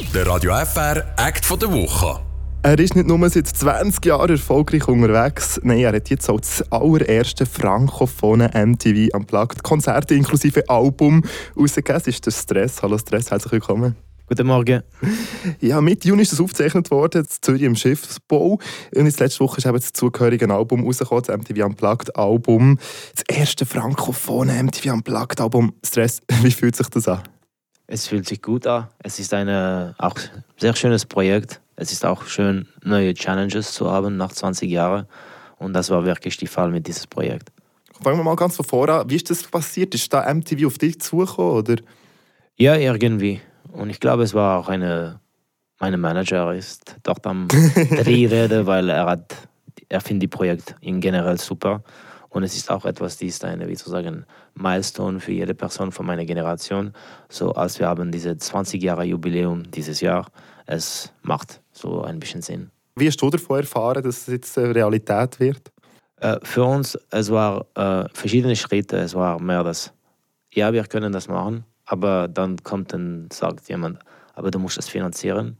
Der Radio FR Act von der Woche. Er ist nicht nur seit 20 Jahren erfolgreich unterwegs, nein, er hat jetzt auch das allererste frankophone MTV Unplugged Konzert inklusive Album rausgegeben. Es ist der Stress. Hallo Stress, herzlich willkommen. Guten Morgen. Ja, Mitte Juni ist das aufgezeichnet worden, in Zürich im Schiffsbau. Und jetzt letzte Woche ist eben das zugehörige Album rausgekommen, das MTV Unplugged Album. Das erste frankophone MTV Unplugged Album. Stress, wie fühlt sich das an? Es fühlt sich gut an. Es ist ein auch sehr schönes Projekt. Es ist auch schön, neue Challenges zu haben nach 20 Jahren. Und das war wirklich der Fall mit diesem Projekt. Fangen wir mal ganz von vorne an. Wie ist das passiert? Ist da MTV auf dich zugekommen? Oder? Ja, irgendwie. Und ich glaube, es war auch eine. Mein Manager ist dort am Drehrede, weil er hat. Er findet die Projekt in generell super. Und es ist auch etwas, die ist eine, wie zu sagen, Milestone für jede Person von meiner Generation. So als wir haben diese 20 Jahre Jubiläum dieses Jahr, es macht so ein bisschen Sinn. Wie hast du davon erfahren, dass es jetzt Realität wird? Äh, für uns, es war äh, verschiedene Schritte. Es war mehr das, ja, wir können das machen, aber dann kommt und sagt jemand, aber du musst es finanzieren.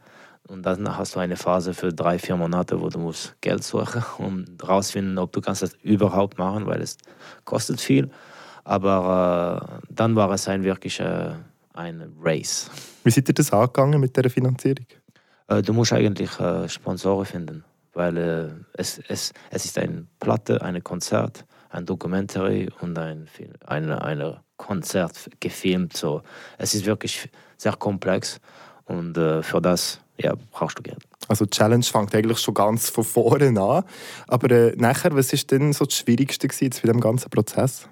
Und dann hast du eine Phase für drei, vier Monate, wo du musst Geld suchen, um herauszufinden, ob du kannst das überhaupt machen, weil es kostet viel. Aber äh, dann war es ein wirklich äh, ein Race. Wie seid ihr das angegangen mit der Finanzierung? Äh, du musst eigentlich äh, Sponsoren finden, weil äh, es, es, es ist eine Platte, ein Konzert, ein Dokumentary und ein eine, eine Konzert gefilmt. So. Es ist wirklich sehr komplex und äh, für das ja, brauchst du Geld. Also die Challenge fängt eigentlich schon ganz von vorne an. Aber äh, nachher, was war denn so das Schwierigste gewesen bei dem ganzen Prozess?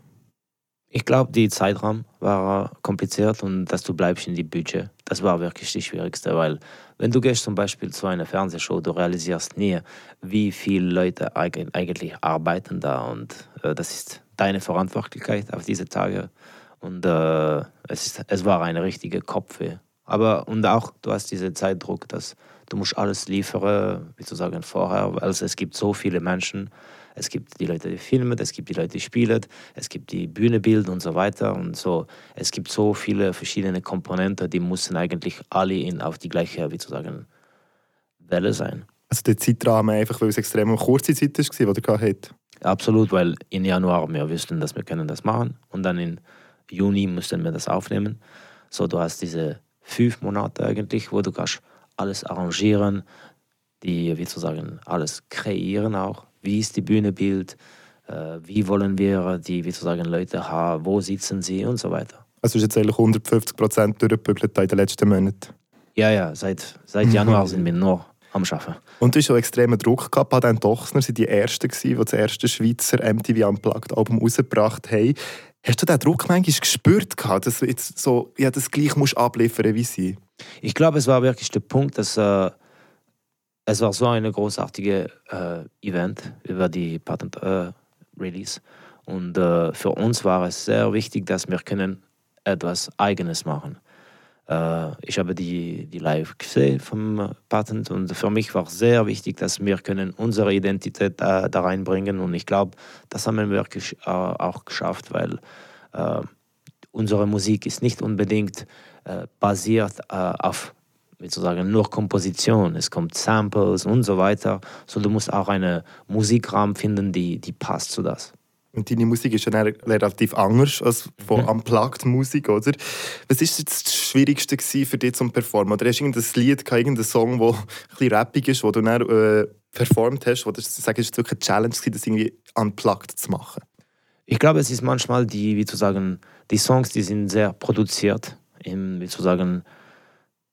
Ich glaube, die Zeitraum war kompliziert und dass du bleibst in die Budget, das war wirklich das Schwierigste, weil wenn du gehst zum Beispiel zu einer Fernsehshow, du realisierst nie, wie viele Leute eigentlich arbeiten da und äh, das ist deine Verantwortlichkeit auf diese Tage und äh, es, ist, es war eine richtige Kopfweh. Aber und auch, du hast diesen Zeitdruck, dass du musst alles liefern, wie zu sagen, vorher, weil es gibt so viele Menschen. Es gibt die Leute, die filmen, es gibt die Leute, die spielen, es gibt die Bühnebild und so weiter und so. Es gibt so viele verschiedene Komponenten, die müssen eigentlich alle in, auf die gleiche, wie zu sagen, Welle sein. Also der Zeitrahmen einfach, weil es extrem kurze Zeit war, die du gehabt Absolut, weil im Januar wir wussten, dass wir können das machen und dann im Juni mussten wir das aufnehmen. So, du hast diese fünf Monate eigentlich, wo du kannst alles arrangieren, die, wie zu sagen, alles kreieren auch. Wie ist die Bühnebild? Äh, wie wollen wir die, wie zu sagen, Leute haben? Wo sitzen sie und so weiter. Also ist jetzt eigentlich 150 Prozent durchgebügelt in den letzten Monaten? Ja, ja, seit, seit Januar sind wir nur am Arbeiten. Und du hast schon extremen Druck gehabt. Baden Dochsner waren die Ersten, die das erste Schweizer MTV Unplugged Album rausgebracht haben. Hast du den Druck manchmal gespürt, dass du jetzt so, ja, das gleich musst abliefern wie sie? Ich glaube, es war wirklich der Punkt, dass äh, es war so ein großartiges äh, Event über die Patent äh, Release und äh, für uns war es sehr wichtig, dass wir können etwas Eigenes machen. Äh, ich habe die, die live gesehen vom Patent und für mich war sehr wichtig, dass wir können unsere Identität da, da reinbringen. Und ich glaube, das haben wir wirklich äh, auch geschafft, weil äh, unsere Musik ist nicht unbedingt äh, basiert äh, auf sozusagen nur Komposition, es kommt Samples und so weiter, so du musst auch einen Musikrahmen finden, die, die passt zu das. Und deine Musik ist ja relativ anders als von mhm. Unplugged-Musik, oder? Was war jetzt das Schwierigste für dich zum Performen? Oder hast du irgendein Lied, irgendeinen Song, der ein bisschen rappig ist, wo du dann äh, performt hast, du sagst, es war wirklich eine Challenge, das irgendwie unplugged zu machen? Ich glaube, es ist manchmal die, wie zu sagen, die Songs, die sind sehr produziert, im, wie zu sagen,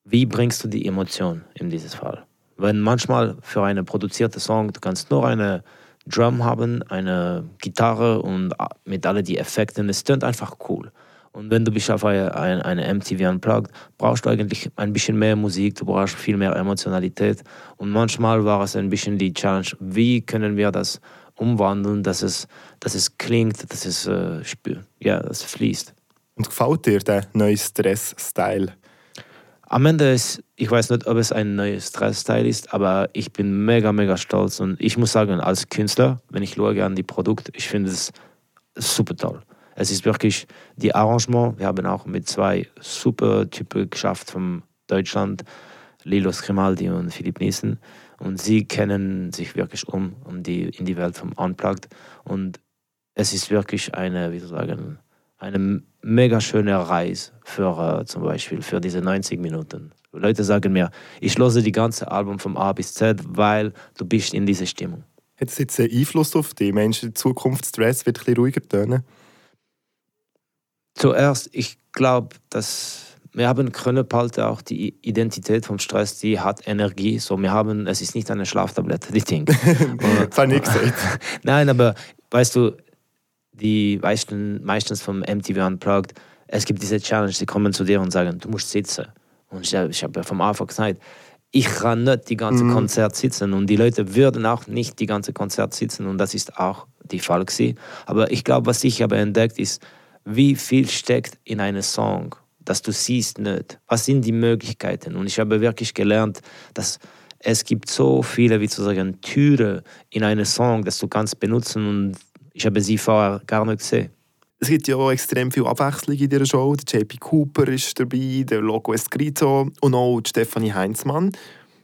wie bringst du die Emotion in dieses Fall? Wenn manchmal für eine produzierte Song, du kannst nur eine Drum haben, eine Gitarre und mit all die Effekten. Es tönt einfach cool. Und wenn du bist auf eine, eine MTV Unplugged, brauchst du eigentlich ein bisschen mehr Musik, du brauchst viel mehr Emotionalität. Und manchmal war es ein bisschen die Challenge, wie können wir das umwandeln, dass es, dass es klingt, dass es, äh, ja, dass es fließt. Und gefällt dir der neue Stress-Style? Am Ende ist, ich weiß nicht, ob es ein neues Stress-Style ist, aber ich bin mega, mega stolz und ich muss sagen, als Künstler, wenn ich schaue an die Produkte, ich finde es super toll. Es ist wirklich die Arrangement. Wir haben auch mit zwei super Typen geschafft von Deutschland. Lilo Scrimaldi und Philipp Niesen. Und sie kennen sich wirklich um, um die, in die Welt vom Unplugged. Und es ist wirklich eine, wie soll ich sagen, eine mega schöne Reise für äh, zum Beispiel für diese 90 Minuten. Leute sagen mir, ich höre die ganze Album vom A bis Z, weil du bist in dieser Stimmung. Hat es jetzt einen Einfluss auf dich? Meinst du, in Zukunft Stress wird ein bisschen ruhiger tönen? Zuerst, ich glaube, dass wir haben können behalten auch die Identität vom Stress, die hat Energie. So, wir haben, es ist nicht eine Schlaftablette, die Ding. das habe ich nicht gesagt. Nein, aber weißt du, die meisten, meistens vom MTV Unplugged, es gibt diese Challenge, die kommen zu dir und sagen, du musst sitzen. Und ich, ich habe ja vom Anfang gesagt, ich kann nicht die ganze mhm. Konzert sitzen und die Leute würden auch nicht die ganze Konzert sitzen und das ist auch die Fall gewesen. Aber ich glaube, was ich habe entdeckt ist, wie viel steckt in einem Song, dass du siehst nicht. Was sind die Möglichkeiten? Und ich habe wirklich gelernt, dass es gibt so viele, wie zu sagen, Türen in einem Song, dass du kannst benutzen und ich habe sie vorher gar nicht gesehen. Es gibt ja auch extrem viel Abwechslung in dieser Show. Der JP Cooper ist dabei, der Logo Escrito und auch Stefanie Heinzmann.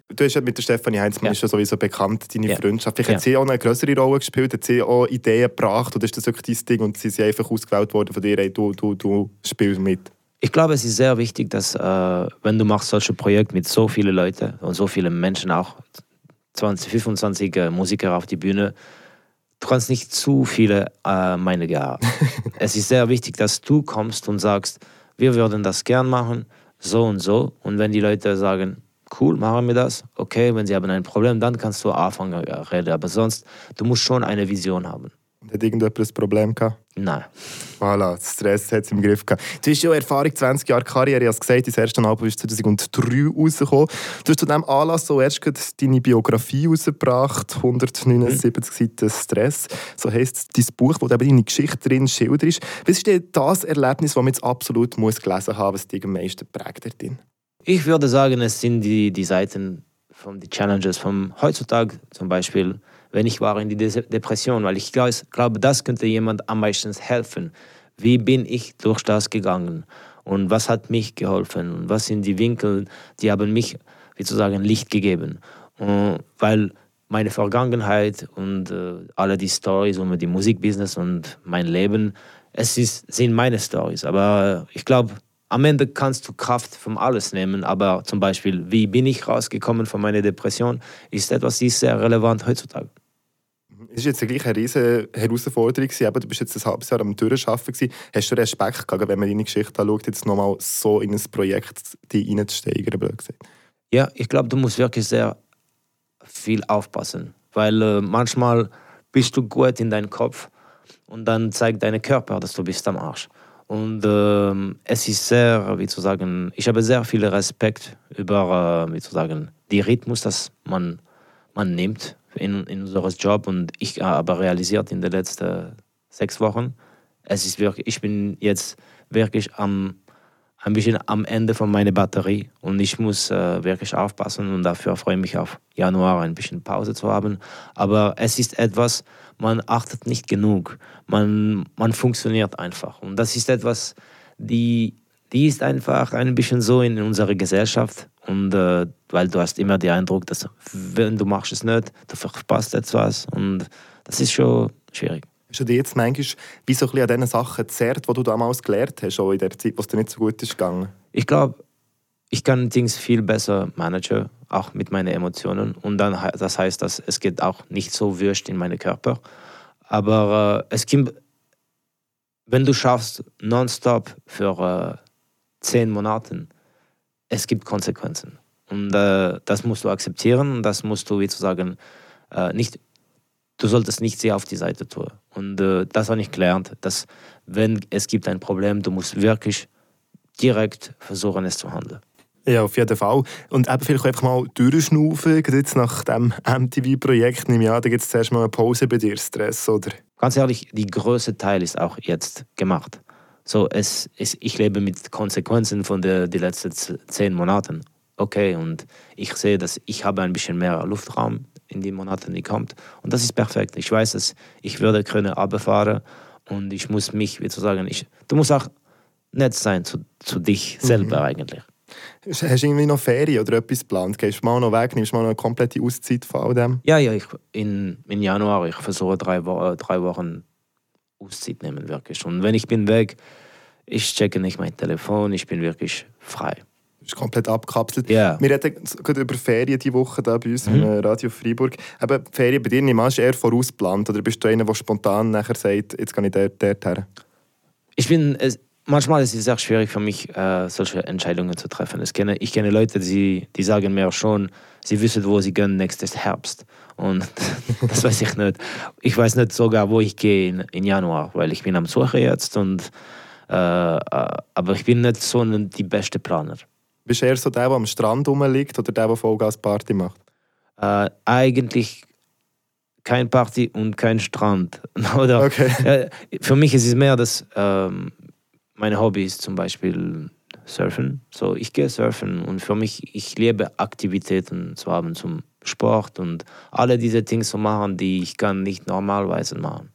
Du hast ja mit der Stefanie Heinzmann ja. ist ja sowieso bekannt, deine ja. Freundschaft. Vielleicht ja. hat sie auch eine größere Rolle gespielt, hat sie auch Ideen gebracht oder ist das wirklich dein Ding und sie sind einfach ausgewählt worden von dir, hey, du, du, du spielst mit? Ich glaube, es ist sehr wichtig, dass äh, wenn du machst solche Projekte mit so vielen Leuten und so vielen Menschen auch, 20, 25 äh, Musiker auf die Bühne, du kannst nicht zu viele äh, meine haben. es ist sehr wichtig, dass du kommst und sagst, wir würden das gern machen, so und so. Und wenn die Leute sagen, cool, machen wir das, okay, wenn sie haben ein Problem, dann kannst du anfangen reden. Aber sonst, du musst schon eine Vision haben. Hat irgendjemand ein Problem gehabt? Nein. Voilà, Stress hat es im Griff gehabt. Du hast ja Erfahrung, 20 Jahre Karriere. Ich habe gesagt, dein erstes Album ist 2003 rausgekommen. Du hast zu diesem Anlass so erst deine Biografie rausgebracht, 179 mhm. Seiten Stress. So heisst dein Buch, wo eben deine Geschichte drin schilderst. Was ist denn das Erlebnis, das man jetzt absolut muss gelesen haben muss, was dich am meisten prägt drin? Ich würde sagen, es sind die, die Seiten von den Challenges von heutzutage zum Beispiel wenn ich war in die Depression, weil ich glaube, das könnte jemand am meisten helfen. Wie bin ich durch das gegangen und was hat mich geholfen und was sind die Winkel, die haben mich, wie zu sagen, Licht gegeben. Und weil meine Vergangenheit und äh, alle die Stories um die Musikbusiness und mein Leben, es ist, sind meine Stories. Aber ich glaube, am Ende kannst du Kraft von alles nehmen, aber zum Beispiel, wie bin ich rausgekommen von meiner Depression, ist etwas, ist sehr relevant heutzutage. Es war jetzt gleich eine riesige Herausforderung. Eben, du bist jetzt ein halbes Jahr am Durcharbeiten. Hast du Respekt gehabt, wenn man deine Geschichte anschaut, jetzt nochmal so in ein Projekt reinzusteigern? Ja, ich glaube, du musst wirklich sehr viel aufpassen. Weil äh, manchmal bist du gut in deinem Kopf und dann zeigt dein Körper, dass du bist am Arsch. Und äh, es ist sehr, wie zu sagen, ich habe sehr viel Respekt über, äh, wie zu sagen, die Rhythmus, das man, man nimmt in, in unserem Job. Und ich habe realisiert in den letzten sechs Wochen, es ist wirklich, ich bin jetzt wirklich am, ein bisschen am Ende von meiner Batterie. Und ich muss äh, wirklich aufpassen und dafür freue ich mich auf Januar ein bisschen Pause zu haben. Aber es ist etwas, man achtet nicht genug, man, man funktioniert einfach. Und das ist etwas, die, die ist einfach ein bisschen so in unserer Gesellschaft. Und äh, weil du hast immer den Eindruck, dass wenn du machst es nicht, du verpasst etwas. Und das ist schon schwierig. Du dir jetzt manchmal wie so ein bisschen an diesen Sachen zerrt, die du damals gelernt hast, auch in der Zeit, wo es dir nicht so gut ist gegangen? Ich glaube, ich kann Dinge viel besser managen, auch mit meinen Emotionen. Und dann, das heißt, dass es geht auch nicht so wurscht in meinen Körper. Aber äh, es gibt, wenn du schaffst, nonstop für äh, zehn Monate, es gibt Konsequenzen. Und äh, das musst du akzeptieren und das musst du, wie zu sagen, äh, nicht, du solltest nicht sehr auf die Seite tun. Und äh, das habe ich gelernt, dass wenn es gibt ein Problem, du musst wirklich direkt versuchen, es zu handeln. Ja, auf jeden Fall. Und eben vielleicht einfach mal durchschnaufen, jetzt nach dem MTV-Projekt, ich an, da gibt es zuerst mal eine Pause bei dir, Stress, oder? Ganz ehrlich, die größte Teil ist auch jetzt gemacht. So, es, es, ich lebe mit Konsequenzen von den die letzten zehn Monaten. Okay, und ich sehe, dass ich habe ein bisschen mehr Luftraum in den Monaten, die kommt. Und das ist perfekt. Ich weiß, dass ich würde können runterfahren und ich muss mich, wie zu sagen, ich, du musst auch nett sein zu, zu dich selber mhm. eigentlich. Hast du irgendwie noch Ferien oder etwas geplant? Gehst du mal noch weg? Nimmst du mal noch eine komplette Auszeit von all dem? Ja, ja, ich, in, in Januar, ich versuche drei, Wo äh, drei Wochen Auszeit nehmen, wirklich. Und wenn ich bin weg, ich checke nicht mein Telefon, ich bin wirklich frei. Du bist komplett abgekapselt. Ja. Wir reden gerade über Ferien diese Woche da bei uns Mhm. im Radio Freiburg. Eben, die Ferien bei dir nicht mal eher vorausgeplant oder bist du einer, der spontan nachher sagt, jetzt gehe ich dort, dort her? Ich bin, es, manchmal ist es sehr schwierig für mich, äh, solche Entscheidungen zu treffen. Ich kenne, ich kenne Leute, die, die sagen mir schon, sie wissen, wo sie gehen nächstes Herbst. Und das weiß ich nicht. Ich weiß nicht sogar, wo ich gehe in, in Januar, weil ich bin am Suche jetzt. Und, äh, äh, aber ich bin nicht so die beste Planer. Bist du eher so der, der am Strand rumliegt oder der, der Vollgas-Party macht? Äh, eigentlich kein Party und kein Strand. Oder, Okay. äh, für mich ist es mehr, dass ähm, meine Hobby ist zum Beispiel Surfen. So, ich gehe surfen und für mich, ich liebe Aktivitäten zu haben zum Sport und alle diese Dinge zu machen, die ich kann nicht normalerweise machen.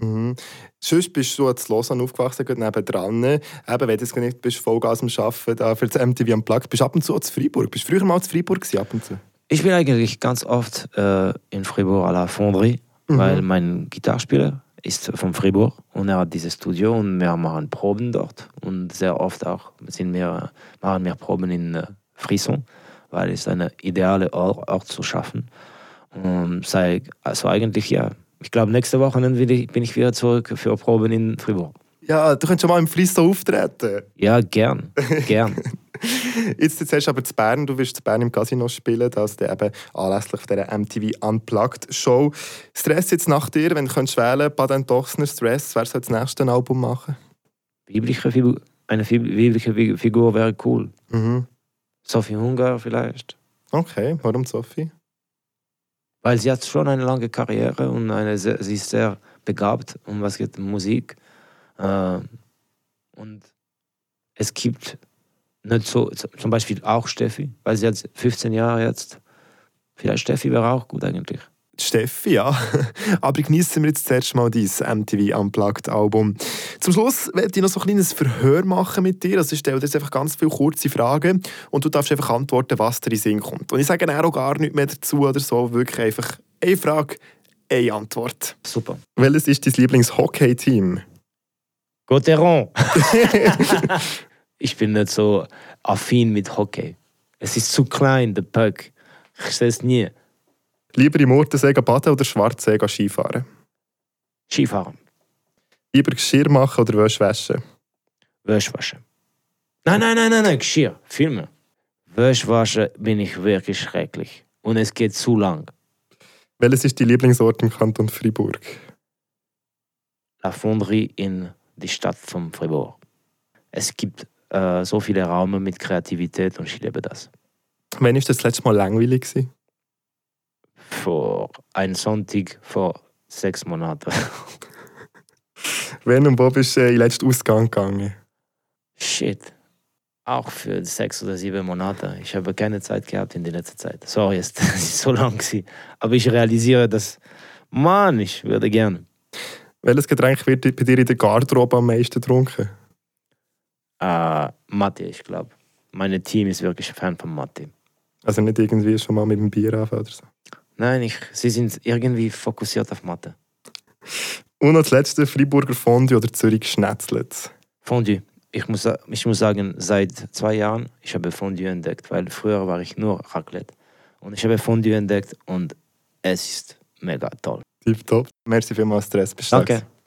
Mhm. Sonst bist du zu Lausanne aufgewachsen, gerade nebendran. Eben, wenn du jetzt nicht bist, Vollgas am Arbeiten da für das MTV am Plug, bist du ab und zu zu Freiburg. Bist du früher mal zu Freiburg gewesen, ab und zu? Ich bin eigentlich ganz oft äh, in Fribourg à la Fonderie, Mhm. weil mein Gitarrespieler ist von Fribourg und er hat dieses Studio und wir machen Proben dort und sehr oft auch sind wir, machen wir Proben in äh, Frisson, weil es eine ideale Ort, Ort zu schaffen. Und sei, also eigentlich ja, ich glaube nächste Woche bin ich, wieder zurück für Proben in Fribourg. Ja, du könntest schon mal im Friso auftreten. Ja, gern, gern. Jetzt, jetzt hast du aber zu Bern, du wirst zu Bern im Casino spielen, das dann eben anlässlich dieser MTV Unplugged Show. Stress jetzt nach dir, wenn du könntest wählen Baden Dochsner Stress, wer soll das nächste Album machen? Biblische Figur, eine biblische Fi- Figur wäre cool. Mhm. Sophie Hunger vielleicht. Okay, warum Sophie? Weil sie hat schon eine lange Karriere und eine sie ist sehr begabt um was geht Musik. Äh, und es gibt nicht so, zum Beispiel auch Steffi, weil sie hat 15 Jahre jetzt. Vielleicht Steffi wäre auch gut eigentlich. Steffi, ja. Aber genießen wir jetzt zuerst mal dein MTV Unplugged Album. Zum Schluss werde ich noch so ein kleines Verhör machen mit dir. Also ich stelle dir jetzt einfach ganz viele kurze Fragen und du darfst einfach antworten, was dir in den Sinn kommt. Und ich sage auch gar nichts mehr dazu oder so. Wirklich einfach eine Frage, eine Antwort. Super. Welches ist dein Lieblings-Hockey-Team? Gauthieron! ich bin nicht so affin mit Hockey. Es ist zu klein, der Puck. Ich sehe es nie. Lieber im Murtensee baden oder Schwarzsee Skifahren? Skifahren, Lieber Geschirr machen oder Wäsche waschen? Wäsche waschen. Nein, nein, nein, nein, nein, Geschirr, viel mehr. Wäsche waschen bin ich wirklich schrecklich. Und es geht zu lang. Welches ist dein Lieblingsort im Kanton Fribourg? La Fonderie in die Stadt von Fribourg. Es gibt äh, so viele Räume mit Kreativität und ich liebe das. Wann war das letzte Mal langweilig? Gewesen? Vor einem Sonntag vor sechs Monaten. Wann und wo bist du in den letzten Ausgang gegangen? Shit. Auch für sechs oder sieben Monate. Ich habe keine Zeit gehabt in der letzten Zeit. Sorry, es ist so lang gewesen. Aber ich realisiere, dass, Mann, ich würde gerne. Welches Getränk wird bei dir in der Garderobe am meisten getrunken? Äh, Mathe, ich glaube. Mein Team ist wirklich ein Fan von Mathe. Also nicht irgendwie schon mal mit dem Bier anfangen oder so. Nein, ich, sie sind irgendwie fokussiert auf Mathe. Und das letzte, Freiburger Fondue oder Zürich Schnetzlitz? Fondue. Ich muss, ich muss sagen, seit zwei Jahren, ich habe Fondue entdeckt, weil früher war ich nur Raclette. Und ich habe Fondue entdeckt und es ist mega toll. Tipptopp. Merci vielmals, Stress. Da Danke.